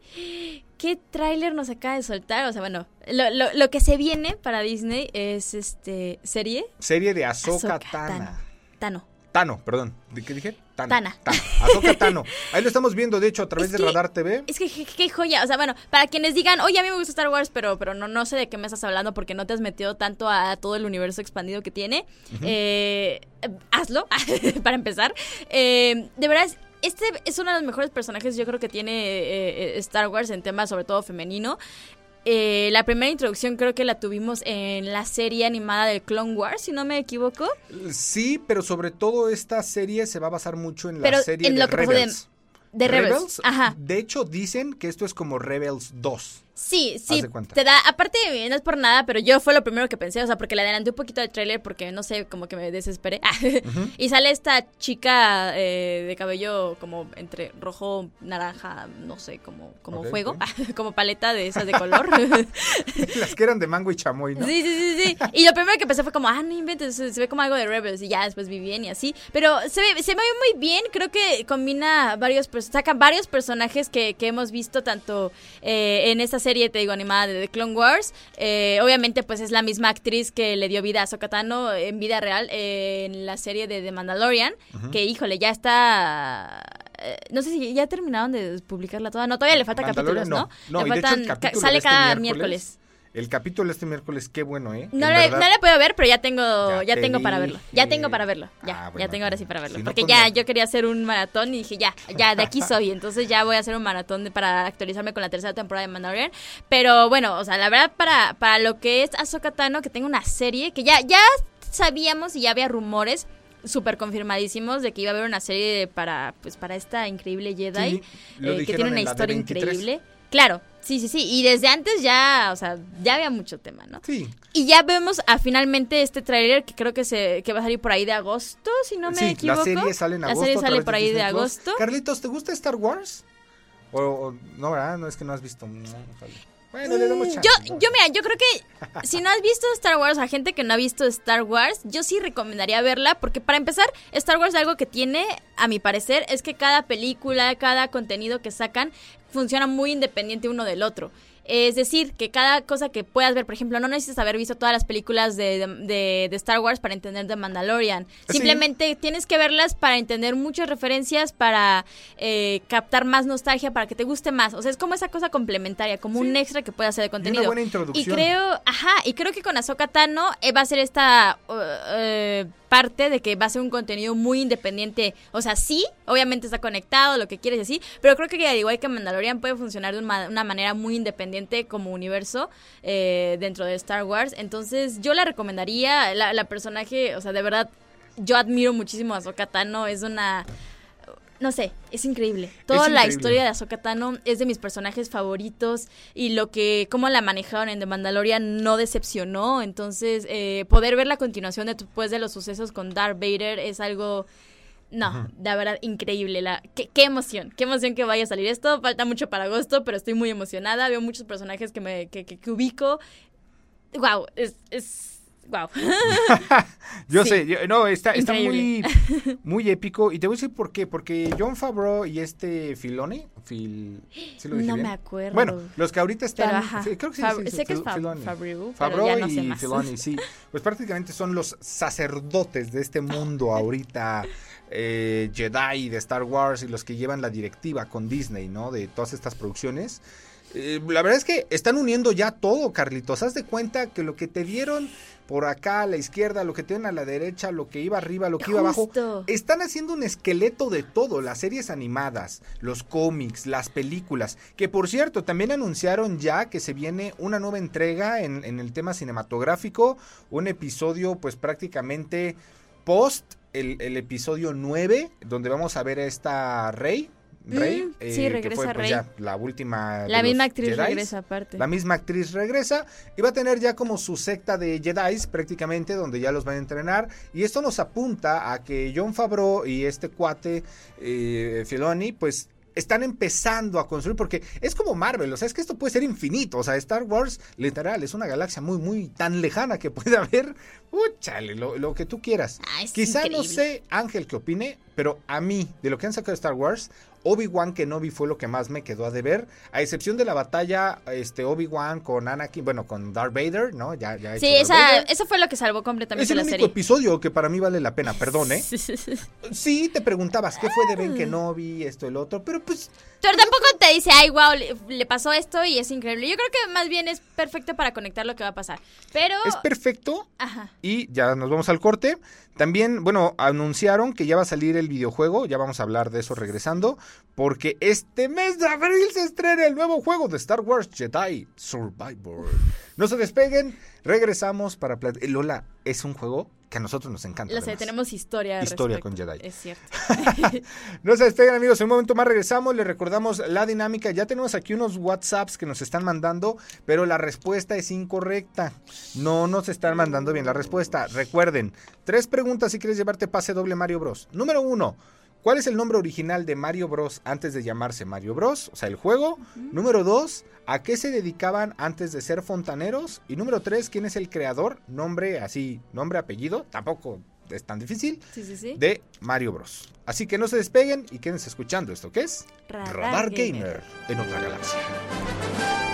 ¿Qué tráiler nos acaba de soltar? O sea, bueno, lo, lo, lo que se viene para Disney es este serie Serie de Ahsoka, Ahsoka Tana. Tano. Tano, perdón. ¿De qué dije? Tana. Tana. Tana. Ahsoka Tano. Ahí lo estamos viendo, de hecho, a través Es de Radar TV. Es que qué, joya, o sea, bueno, para quienes digan, oye, a mí me gusta Star Wars, pero, pero no, no sé de qué me estás hablando porque no te has metido tanto a, todo el universo expandido que tiene, eh, eh, hazlo, para empezar. Eh, de verdad, este es uno de los mejores personajes yo creo que tiene eh, eh, Star Wars en temas sobre todo femenino. Eh, la primera introducción creo que la tuvimos en la serie animada del Clone Wars, si no me equivoco. Sí, pero sobre todo esta serie se va a basar mucho en la Pero serie en de lo que de- Rebels. De Rebels. Ajá. De hecho, dicen que esto es como Rebels 2. Sí, sí, de te da, aparte no es por nada, pero yo fue lo primero que pensé, o sea, porque le adelanté un poquito al tráiler porque no sé, como que me desesperé. Y sale esta chica eh, de cabello como entre rojo, naranja, no sé, como, como Ok, fuego, como paleta de esas de color. Las que eran de mango y chamoy, ¿no? Sí, sí, sí, sí. Y lo primero que pensé fue como, ah, no inventes, se, se ve como algo de Rebels y ya después vi bien y así. Pero se ve, se ve muy bien, creo que combina varios, pers- saca varios personajes que, que hemos visto tanto eh, en esta serie, te digo, animada de The Clone Wars. Eh, obviamente, pues es la misma actriz que le dio vida a Sokatano en vida real eh, en la serie de The Mandalorian, que híjole, ya está... eh, no sé si ya terminaron de publicarla toda. No, todavía le faltan Mandalorian, capítulos, ¿no? no. No, le y de hecho el faltan, ca- capítulo sale este cada miércoles miércoles. El capítulo este miércoles, qué bueno, ¿eh? No le, no le puedo ver, pero ya tengo, Ya ya, te tengo para verlo. Ya tengo para verlo. Ya, Ah, bueno, ya tengo ahora sí para verlo. si porque pues ya yo quería hacer un maratón y dije, ya, ya, de aquí soy. Entonces ya voy a hacer un maratón de- para actualizarme con la tercera temporada de Mandalorian. Pero bueno, o sea, la verdad, para, para lo que es Ahsoka Tano, que tenga una serie, que ya, ya sabíamos y ya había rumores súper confirmadísimos de que iba a haber una serie para pues para esta increíble Jedi Sí, eh, que tiene una historia D23. increíble. Claro, sí, sí, sí. Y desde antes ya, o sea, ya había mucho tema, ¿no? Sí. Y ya vemos a finalmente este tráiler que creo que se que va a salir por ahí de agosto, si no me sí, equivoco. la serie sale en agosto. La serie sale por de ahí de agosto. Carlitos, ¿te gusta Star Wars? O, o- no, ¿verdad? No es que no has visto. No. Bueno, le damos chance, Yo, ¿no? yo mira, yo creo que si no has visto Star Wars, a gente que no ha visto Star Wars, yo sí recomendaría verla, porque para empezar, Star Wars algo que tiene, a mi parecer, es que cada película, cada contenido que sacan, funciona muy independiente uno del otro. Es decir, que cada cosa que puedas ver, por ejemplo, no necesitas haber visto todas las películas de, de- de Star Wars para entender The Mandalorian. Sí. Simplemente tienes que verlas para entender muchas referencias, para eh, captar más nostalgia, para que te guste más. O sea, es como esa cosa complementaria, como un extra que puede hacer de contenido. buena Y introducción. creo, ajá, y creo que con Ahsoka Tano eh, va a ser esta uh, eh, parte de que va a ser un contenido muy independiente. O sea, sí, obviamente está conectado, lo que quieres y así, pero creo que al igual que Mandalorian puede funcionar de una, una manera muy independiente como universo eh, dentro de Star Wars. Entonces, yo la recomendaría, la, la personaje, o sea, de verdad, yo admiro muchísimo a Ahsoka Tano, es una... No sé, es increíble. Toda la increíble. historia de Ahsoka Tano es de mis personajes favoritos y lo que, cómo la manejaron en The Mandalorian no decepcionó. Entonces, eh, poder ver la continuación después de los sucesos con Darth Vader es algo, no, la verdad, increíble. La, qué, qué emoción, qué emoción que vaya a salir esto. Falta mucho para agosto, pero estoy muy emocionada. Veo muchos personajes que, me, que, que- que ubico. Wow, es... es Wow. Yo Sí. sé, yo- no, está, está muy, muy épico. Y te voy a decir por qué. Porque John Favreau y este Filoni, Fil, ¿sí lo dije No bien? me acuerdo. Bueno, los que ahorita están, Pero ajá. fi- creo que sí, Fab- sí, sí, sé que es Fil- Fab- Filoni. Favreau, no y. Filoni, sí. Pues prácticamente son los sacerdotes de este mundo ahorita, eh, Jedi de Star Wars y los que llevan la directiva con Disney, ¿no? De todas estas producciones. Eh, la verdad es que están uniendo ya todo, Carlitos. Haz de cuenta que lo que te dieron por acá a la izquierda, lo que te dieron a la derecha, lo que iba arriba, lo que iba abajo, están haciendo un esqueleto de todo, las series animadas, los cómics, las películas, que por cierto también anunciaron ya que se viene una nueva entrega en, en el tema cinematográfico, un episodio pues prácticamente post el, el episodio 9, donde vamos a ver a esta Rey. Rey, Mm, eh, sí, que regresa fue pues, Rey. ya la última. La misma actriz Jedis. regresa aparte. La misma actriz regresa y va a tener ya como su secta de Jedi prácticamente donde ya los van a entrenar y esto nos apunta a que John Favreau y este cuate eh, Filoni pues están empezando a construir porque es como Marvel, o sea, es que esto puede ser infinito, o sea, Star Wars literal es una galaxia muy muy tan lejana que puede haber, úchale, lo, lo que tú quieras. Ah, Quizá no sé Ángel qué opine, pero a mí de lo que han sacado de Star Wars Obi-Wan Kenobi fue lo que más me quedó a deber, a excepción de la batalla este Obi-Wan con Anakin, bueno, con Darth Vader, ¿no? Ya, ya Sí, esa, eso fue lo que salvó es completamente el la único serie. episodio que para mí vale la pena, perdón, ¿eh? Sí, sí, sí. Sí, te preguntabas qué fue de Ah. Ben Kenobi, esto, el otro, pero pues Pero tampoco te dice, ay, wow, le, le pasó esto y es increíble. Yo creo que más bien es perfecto para conectar lo que va a pasar. Pero, es perfecto ajá. Y ya nos vamos al corte. También, bueno, anunciaron que ya va a salir el videojuego, ya vamos a hablar de eso regresando, porque este mes de abril se estrena el nuevo juego de Star Wars Jedi Survivor. No se despeguen, regresamos para... eh, Lola, es un juego que a nosotros nos encanta. Tenemos historia. Historia respecto. con Jedi. Es cierto. No se despeguen amigos, en un momento más regresamos, les recordamos la dinámica, ya tenemos aquí unos WhatsApps que nos están mandando, pero la respuesta es incorrecta, no nos están mandando bien la respuesta. Recuerden, tres preguntas si quieres llevarte pase doble Mario Bros. Número uno, ¿cuál es el nombre original de Mario Bros antes de llamarse Mario Bros? O sea, el juego. Número dos, ¿a qué se dedicaban antes de ser fontaneros? Y número tres, ¿quién es el creador? Nombre así, nombre, apellido, tampoco es tan difícil Sí, sí, sí. de Mario Bros. Así que no se despeguen y quédense escuchando esto que es Radar Gamer. Gamer. en otra galaxia.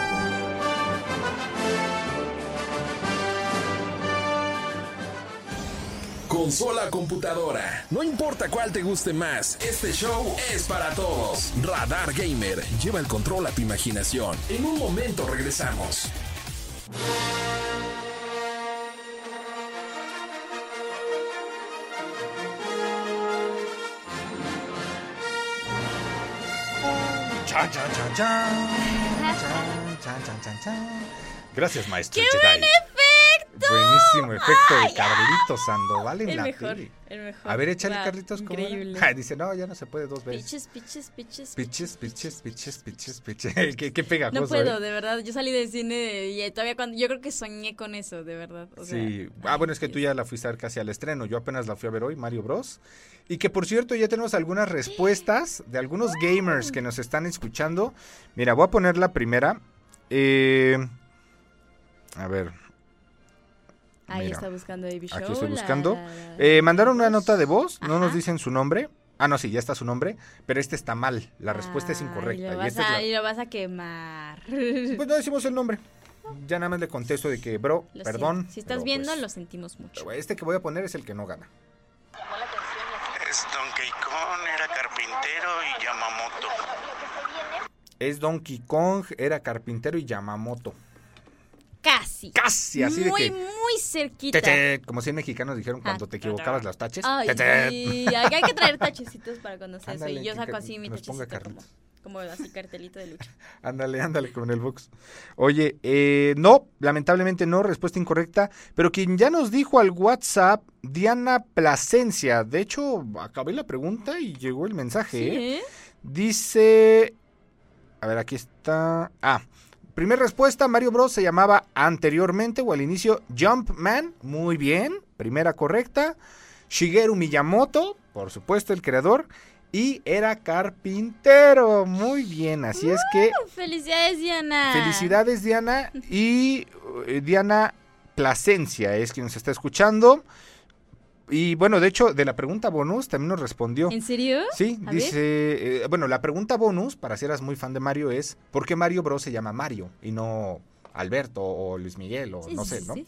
Consola computadora. No importa cuál te guste más, este show es para todos. Radar Gamer. Lleva el control a tu imaginación. En un momento regresamos. Chan, chan, chan. Gracias, maestro ¡Qué Jedi. Buenísimo efecto de Carlitos Sandoval en El la mejor, tele. el mejor. A ver, échale, Wow, Carlitos. Ah, dice, no, ya no se puede dos veces. Piches, piches, piches. Piches, piches, piches, piches, piches. qué, qué pegajoso, No puedo, ¿eh? de verdad. Yo salí del cine y todavía cuando. Yo creo que soñé con eso, de verdad. O sea, Sí, ah, bueno, es que tú ya la fuiste a ver casi al estreno. Yo apenas la fui a ver hoy, Mario Bros. Y que por cierto, ya tenemos algunas respuestas de algunos gamers que nos están escuchando. Mira, voy a poner la primera. Eh, a ver, Ahí Mira, está buscando Baby Show. aquí estoy la- buscando. la- la- Eh, mandaron una nota de voz, no nos dicen su nombre. Ah, no, sí, ya está su nombre, pero este está mal. La respuesta es incorrecta. Lo y vas, a, lo vas a quemar. Pues no decimos el nombre. Ya nada más le contesto de que, bro, Lo perdón. siento. Si estás pero, viendo, pues, lo sentimos mucho. Este que voy a poner es el que no gana. Es Donkey Kong, era carpintero y Yamamoto. Es Donkey Kong, era carpintero y Yamamoto. Casi. Casi, así de muy, que- muy cerquita. Como 100 mexicanos dijeron cuando Ah, te equivocabas las taches. Ay, hay que traer tachecitos para cuando sea eso. Y yo saco así mi tachecito como, como así cartelito de lucha. Ándale, ándale con el box. Oye, eh, no, lamentablemente no, respuesta incorrecta. Pero quien ya nos dijo al WhatsApp, Diana Plasencia. De hecho, acabé la pregunta y llegó el mensaje. Sí, ¿eh? ¿eh? Dice. A ver, aquí está. Ah. Primera respuesta, Mario Bros. se llamaba anteriormente o al inicio Jumpman. Muy bien. Primera correcta. Shigeru Miyamoto, por supuesto, el creador. Y era carpintero. Muy bien. Así es que Felicidades, Diana. felicidades, Diana. Y eh, Diana Plasencia es quien nos está escuchando. Y bueno, de hecho, de la pregunta bonus también nos respondió. ¿En serio? Sí, A dice, eh, bueno, la pregunta bonus, para si eras muy fan de Mario, es ¿por qué Mario Bros se llama Mario y no Alberto o Luis Miguel o Sí, no sé, sí, ¿no? sí.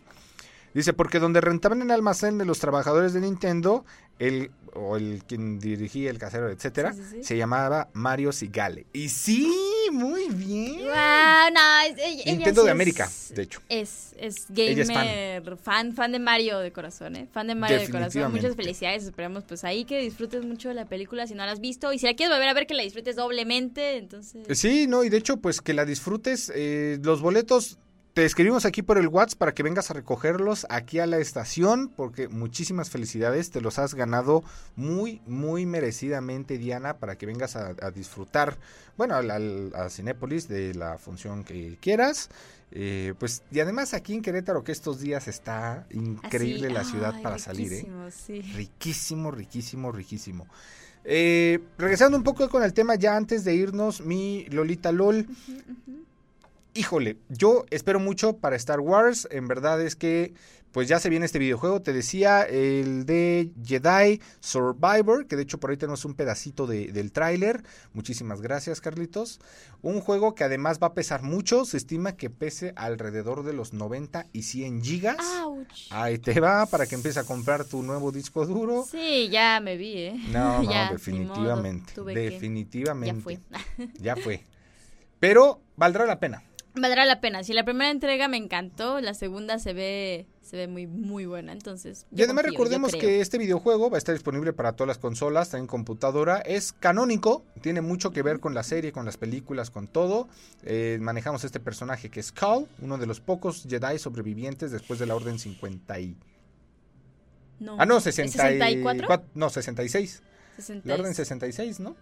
Dice, porque donde rentaban el almacén de los trabajadores de Nintendo, el, o el quien dirigía el casero, etcétera, se llamaba Mario Sigale. Y sí, muy bien. Wow, no, es- ella- ella Nintendo sí de es- América, de hecho. Es, es gamer, fan. fan, de Mario de corazón, ¿eh? Fan de Mario de corazón. Muchas felicidades, esperamos pues ahí que disfrutes mucho de la película si no la has visto. Y si la quieres volver a ver, que la disfrutes doblemente, entonces... Sí, no, y de hecho, pues que la disfrutes. eh, los boletos te escribimos aquí por el WhatsApp para que vengas a recogerlos aquí a la estación, porque muchísimas felicidades, te los has ganado muy, muy merecidamente, Diana, para que vengas a, a disfrutar, bueno, al, al- a Cinépolis de la función que quieras. Eh, pues, y además aquí en Querétaro, que estos días está increíble Así, la ciudad ay, para salir, ¿eh? riquísimo, sí. Riquísimo, riquísimo, riquísimo. Eh, regresando un poco con el tema ya antes de irnos, mi Lolita LOL. Híjole, yo espero mucho para Star Wars. En verdad es que, pues ya se viene este videojuego. Te decía, el de Jedi Survivor, que de hecho por ahí tenemos un pedacito de- del tráiler. Muchísimas gracias, Carlitos. Un juego que además va a pesar mucho. Se estima que pese alrededor de los 90 y 100 gigas. Ouch. Ahí te va para que empieces a comprar tu nuevo disco duro. Sí, ya me vi, ¿eh? No, no, Ya, ni definitivamente. modo, que- definitivamente. Ya fue. Ya fue. Pero valdrá la pena. Valdrá la pena. Si la primera entrega me encantó, la segunda se ve se ve muy muy buena, entonces. Y además confío, recordemos que este videojuego va a estar disponible para todas las consolas, también computadora. Es canónico, tiene mucho que ver con la serie, con las películas, con todo. Eh, manejamos este personaje que es Cal, uno de los pocos Jedi sobrevivientes después de la Orden 50 y... No. Ah, no, ¿Es 64. 64? No, 66. 60 La Orden 66, ¿no?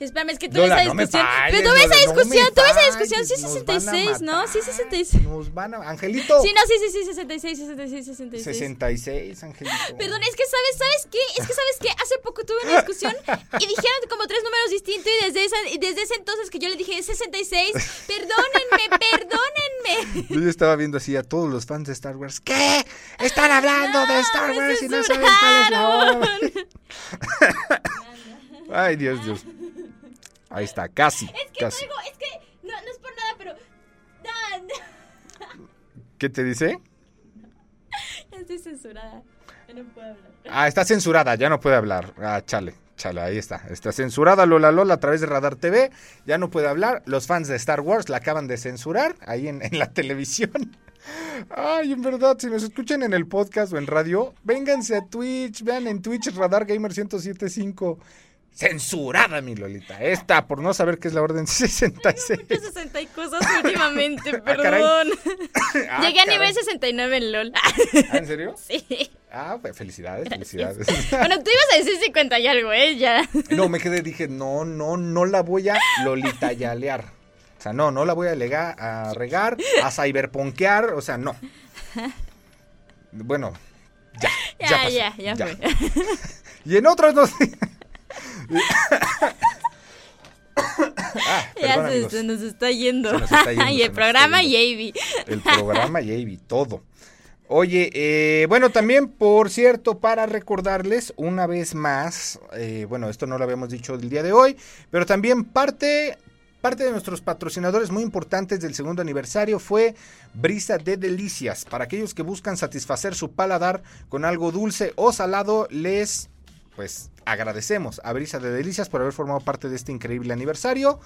Espérame, es que tuve Lola, esa no discusión. falles, pero tuve esa no discusión, tuve esa discusión. Sí, nos van a 66, ¿no? Sí, matar, 66. Nos van a... Angelito. Sí, no, sí, sí, sí, 66, 66, 66. 66, Angelito. Perdón, es que sabes, ¿sabes qué? Es que sabes qué, hace poco tuve una discusión y dijeron como tres números distintos y desde esa, y desde ese entonces que yo le dije 66, perdónenme, perdónenme. Yo ya estaba viendo así a todos los fans de Star Wars. ¿Qué? Están hablando de Star Wars y no saben cuál es la hora. Ay, Dios, Dios. Ahí está, casi, Es que casi. traigo, es que no, no es por nada, pero no, ¿Qué te dice? estoy censurada. Ya no puedo hablar. Ah, está censurada, ya no puede hablar. Ah, chale, Chala, ahí está. Está censurada Lola Lola a través de Radar TV. Ya no puede hablar. Los fans de Star Wars la acaban de censurar ahí en, en la televisión. Ay, en verdad, si nos escuchan en el podcast o en radio, vénganse a Twitch, vean en Twitch Radar Gamer 1075. Censurada, mi Lolita. Esta, por no saber qué es la orden 66. Muchas 60 y cosas últimamente, Ah, perdón. Ah, Llegué a nivel 69 en LOL. ¿Ah, ¿En serio? sí. Ah, pues felicidades, felicidades. Bueno, tú ibas a decir 50 y algo, ¿eh? Ya. No, me quedé, dije, no, no, no la voy a Lolita yalear. O sea, no, no la voy a, lega- a regar, a cyberponkear, o sea, no. Bueno, ya. Ya, Ya, pasó, ya, ya, fue. Y en otras dos. Ah, Ya se, nos está yendo. Se nos está yendo, y se el programa está y Avi. El programa Javi, todo. Oye, eh, bueno, también, por cierto, para recordarles una vez más, eh, bueno, esto no lo habíamos dicho el día de hoy, pero también parte, parte de nuestros patrocinadores muy importantes del segundo aniversario fue Brisa de Delicias. Para aquellos que buscan satisfacer su paladar con algo dulce o salado, les, pues, agradecemos a Brisa de Delicias por haber formado parte de este increíble aniversario.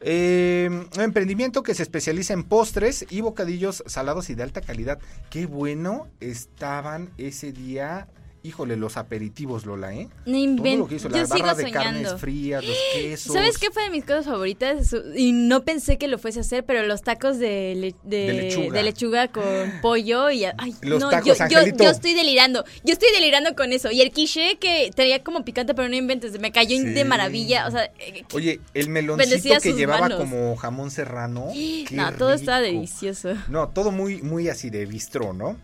Eh, un emprendimiento que se especializa en postres y bocadillos salados y de alta calidad. Qué bueno estaban ese día. Híjole, los aperitivos, Lola, ¿eh? No Todo lo que hizo, Yo la sigo barra de carnes frías, los quesos. ¿Sabes qué fue de mis cosas favoritas? Y no pensé que lo fuese a hacer, pero los tacos de, le- de, De lechuga. de lechuga con pollo y... Ay, Los no, tacos, yo, yo, yo estoy delirando. Yo estoy delirando con eso. Y el quiche que tenía como picante, pero no inventes. Me cayó Sí. de maravilla. O sea, eh, Oye, el meloncito que llevaba manos. como jamón serrano. no, todo estaba rico. delicioso. No, todo muy, muy así de bistró, ¿no?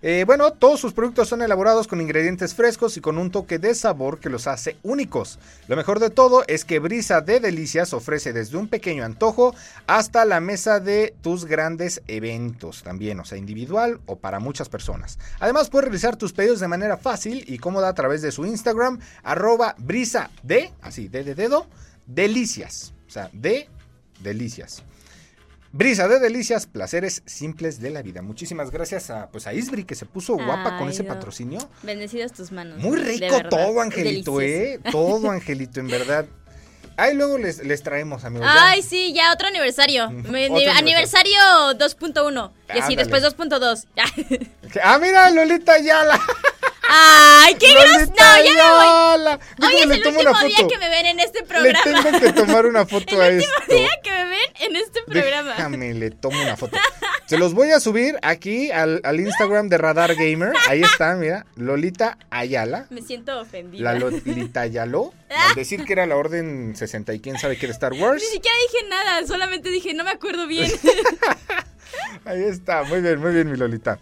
Eh, bueno, todos sus productos son elaborados con ingredientes frescos y con un toque de sabor que los hace únicos. Lo mejor de todo es que Brisa de Delicias ofrece desde un pequeño antojo hasta la mesa de tus grandes eventos también, o sea, individual o para muchas personas. Además, puedes realizar tus pedidos de manera fácil y cómoda a través de su Instagram, arroba brisa de, así, de, de dedo, delicias. O sea, de delicias. Brisa de delicias, placeres simples de la vida. Muchísimas gracias a pues a Isbri que se puso guapa con ese patrocinio. Bendecidas tus manos. Muy rico todo, Angelito, Delicioso. eh. Todo, Angelito, en verdad. Ahí luego les, les traemos, amigos. ya. Ay, sí, ya otro aniversario. Otro aniversario 2.1. Y así, después 2.2. Ah, mira, Lolita Yala. Ay, qué gros. Lolita No, ya me voy. Hoy es le el tomo una último día foto. que me ven en este Le programa. tengo que tomar una foto a el esto. último día que me ven en este programa. Déjame, le tomo una foto. Se los voy a subir aquí al, al Instagram de Radar Gamer. Ahí está, mira. Lolita Ayala. Me siento ofendida. La Lolita Ayaló. Al decir que era la orden 60 y quién sabe qué era Star Wars. Ni siquiera dije nada, solamente dije, no me acuerdo bien. Ahí está, muy bien, muy bien, mi Lolita.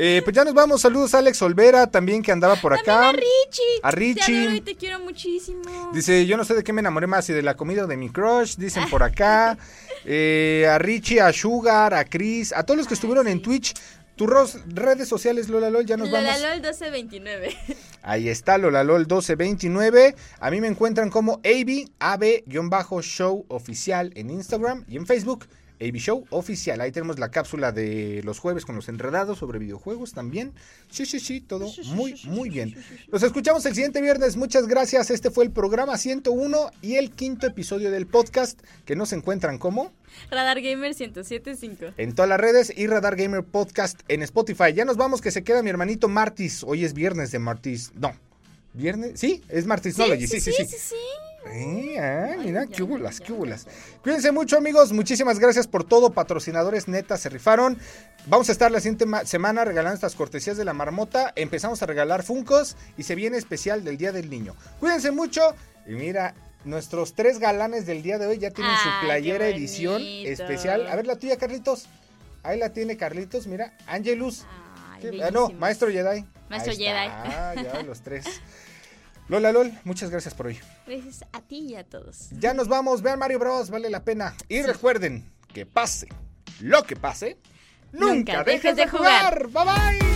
Eh, pues ya nos vamos. Saludos a Alex Olvera, también que andaba por acá. También a Richie. A Te Richie. adoro y te quiero muchísimo. Dice, yo no sé de qué me enamoré más, si de la comida o de mi crush, dicen por acá. Eh, a Richie, a Sugar, a Chris, a todos los que estuvieron en Twitch. Tus redes sociales, Lola Lol, ya nos Lola vamos. LOL 1229. Ahí está, Lola Lol 1229. A mí me encuentran como AB, AB-show oficial en Instagram y en Facebook. AB Show oficial. Ahí tenemos la cápsula de los jueves con los enredados sobre videojuegos también. Sí, sí, sí, todo muy, muy bien. Nos escuchamos el siguiente viernes. Muchas gracias. Este fue el programa 101 y el quinto episodio del podcast que nos encuentran como Radar Gamer 1075. en todas las redes y Radar Gamer Podcast en Spotify. Ya nos vamos, que se queda mi hermanito Martis. Hoy es viernes de Martis. No. ¿Viernes? Sí, es Martisnology. Sí, sí, sí. sí, sí. Eh, ah, mira, qué hubolas, qué. Cuídense mucho, amigos. Muchísimas gracias por todo. Patrocinadores netas se rifaron. Vamos a estar la siguiente ma- semana regalando estas cortesías de la marmota. Empezamos a regalar Funcos y se viene especial del Día del Niño. Cuídense mucho. Y mira, nuestros tres galanes del día de hoy ya tienen Ay, su playera edición especial. A ver la tuya, Carlitos. Ahí la tiene Carlitos, mira. Angelus. Ay. Ah, no. Maestro Jedi. Maestro Jedi. está, ya los tres. Lola Lol, muchas gracias por hoy. Gracias a ti y a todos. Ya nos vamos, vean Mario Bros, vale la pena. Y recuerden que pase lo que pase, nunca, Nunca dejes dejes de de jugar. Bye bye.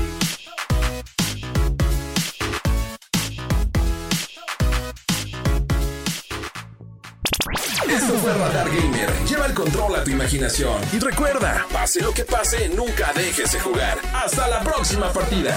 Esto fue Radar Gamer. Lleva el control a tu imaginación. Y recuerda, pase lo que pase, nunca dejes de jugar. Hasta la próxima partida.